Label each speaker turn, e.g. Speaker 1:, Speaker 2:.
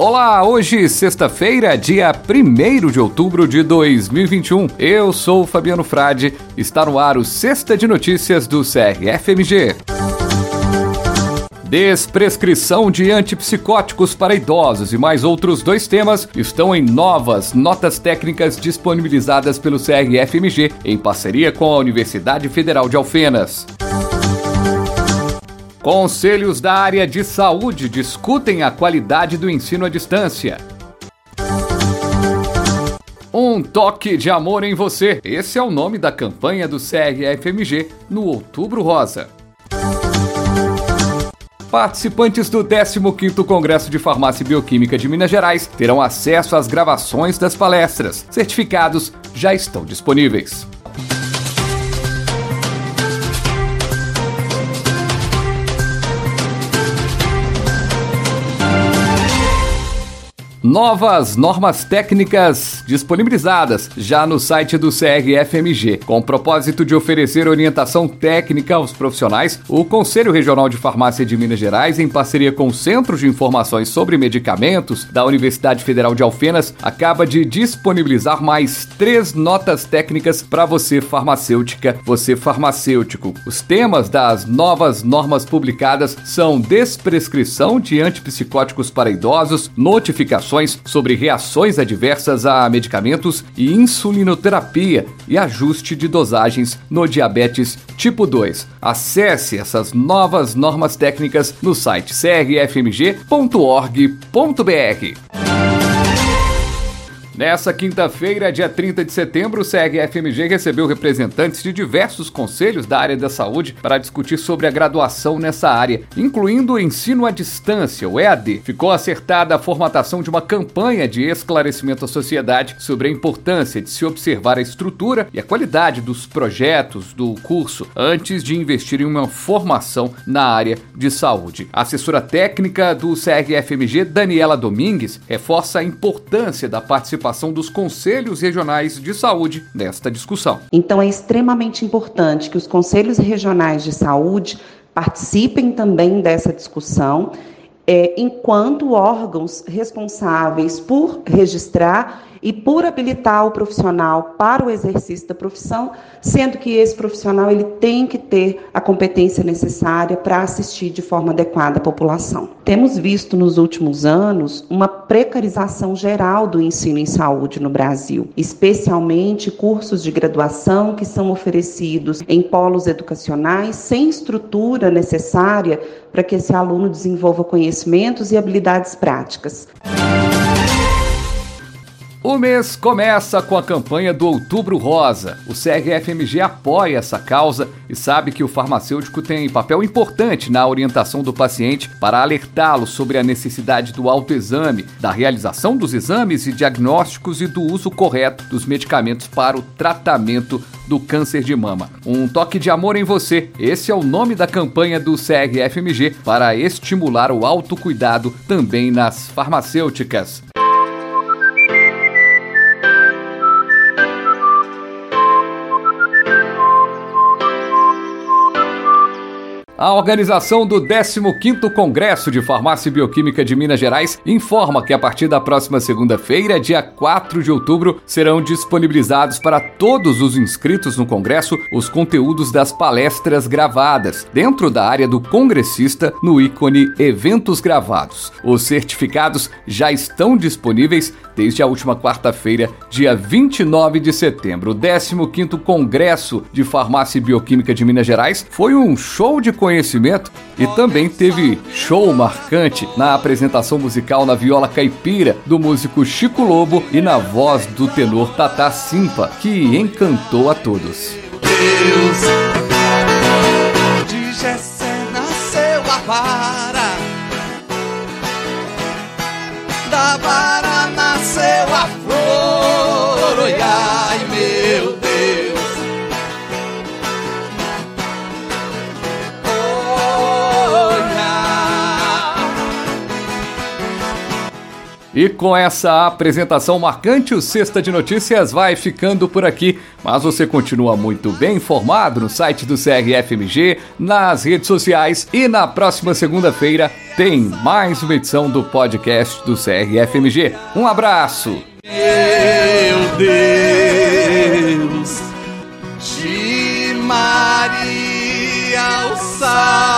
Speaker 1: Olá, hoje, sexta-feira, dia 1 de outubro de 2021. Eu sou Fabiano Frade, está no ar o Sexta de Notícias do CRFMG. Desprescrição de antipsicóticos para idosos e mais outros dois temas estão em novas notas técnicas disponibilizadas pelo CRFMG em parceria com a Universidade Federal de Alfenas. Conselhos da área de saúde discutem a qualidade do ensino à distância. Um toque de amor em você. Esse é o nome da campanha do CRFMG no Outubro Rosa. Participantes do 15º Congresso de Farmácia e Bioquímica de Minas Gerais terão acesso às gravações das palestras. Certificados já estão disponíveis. Novas normas técnicas disponibilizadas já no site do CRFMG. Com o propósito de oferecer orientação técnica aos profissionais, o Conselho Regional de Farmácia de Minas Gerais, em parceria com o Centro de Informações sobre Medicamentos da Universidade Federal de Alfenas, acaba de disponibilizar mais três notas técnicas para você farmacêutica, você farmacêutico. Os temas das novas normas publicadas são desprescrição de antipsicóticos para idosos, notificações informações sobre reações adversas a medicamentos e insulinoterapia e ajuste de dosagens no diabetes tipo 2. Acesse essas novas normas técnicas no site crfmg.org.br. Nessa quinta-feira, dia 30 de setembro, o SEG-FMG recebeu representantes de diversos conselhos da área da saúde para discutir sobre a graduação nessa área, incluindo o ensino à distância, o EAD. Ficou acertada a formatação de uma campanha de esclarecimento à sociedade sobre a importância de se observar a estrutura e a qualidade dos projetos do curso antes de investir em uma formação na área de saúde. A assessora técnica do SEG-FMG, Daniela Domingues, reforça a importância da participação participação dos conselhos regionais de saúde nesta discussão.
Speaker 2: Então, é extremamente importante que os conselhos regionais de saúde participem também dessa discussão, é, enquanto órgãos responsáveis por registrar e por habilitar o profissional para o exercício da profissão, sendo que esse profissional ele tem que ter a competência necessária para assistir de forma adequada a população. Temos visto nos últimos anos uma precarização geral do ensino em saúde no Brasil, especialmente cursos de graduação que são oferecidos em polos educacionais sem estrutura necessária para que esse aluno desenvolva conhecimentos e habilidades práticas.
Speaker 1: O mês começa com a campanha do Outubro Rosa. O CRFMG apoia essa causa e sabe que o farmacêutico tem papel importante na orientação do paciente para alertá-lo sobre a necessidade do autoexame, da realização dos exames e diagnósticos e do uso correto dos medicamentos para o tratamento do câncer de mama. Um toque de amor em você. Esse é o nome da campanha do CRFMG para estimular o autocuidado também nas farmacêuticas. A organização do 15º Congresso de Farmácia e Bioquímica de Minas Gerais informa que a partir da próxima segunda-feira, dia 4 de outubro, serão disponibilizados para todos os inscritos no congresso os conteúdos das palestras gravadas dentro da área do congressista no ícone Eventos Gravados. Os certificados já estão disponíveis desde a última quarta-feira, dia 29 de setembro. O 15º Congresso de Farmácia e Bioquímica de Minas Gerais foi um show de conhecimento e também teve show marcante na apresentação musical na viola caipira do músico Chico Lobo e na voz do tenor Tata Simpa, que encantou a todos. Deus, E com essa apresentação marcante, o Sexta de Notícias vai ficando por aqui. Mas você continua muito bem informado no site do CRFMG, nas redes sociais e na próxima segunda-feira tem mais uma edição do podcast do CRFMG. Um abraço! Meu Deus de Maria alçada.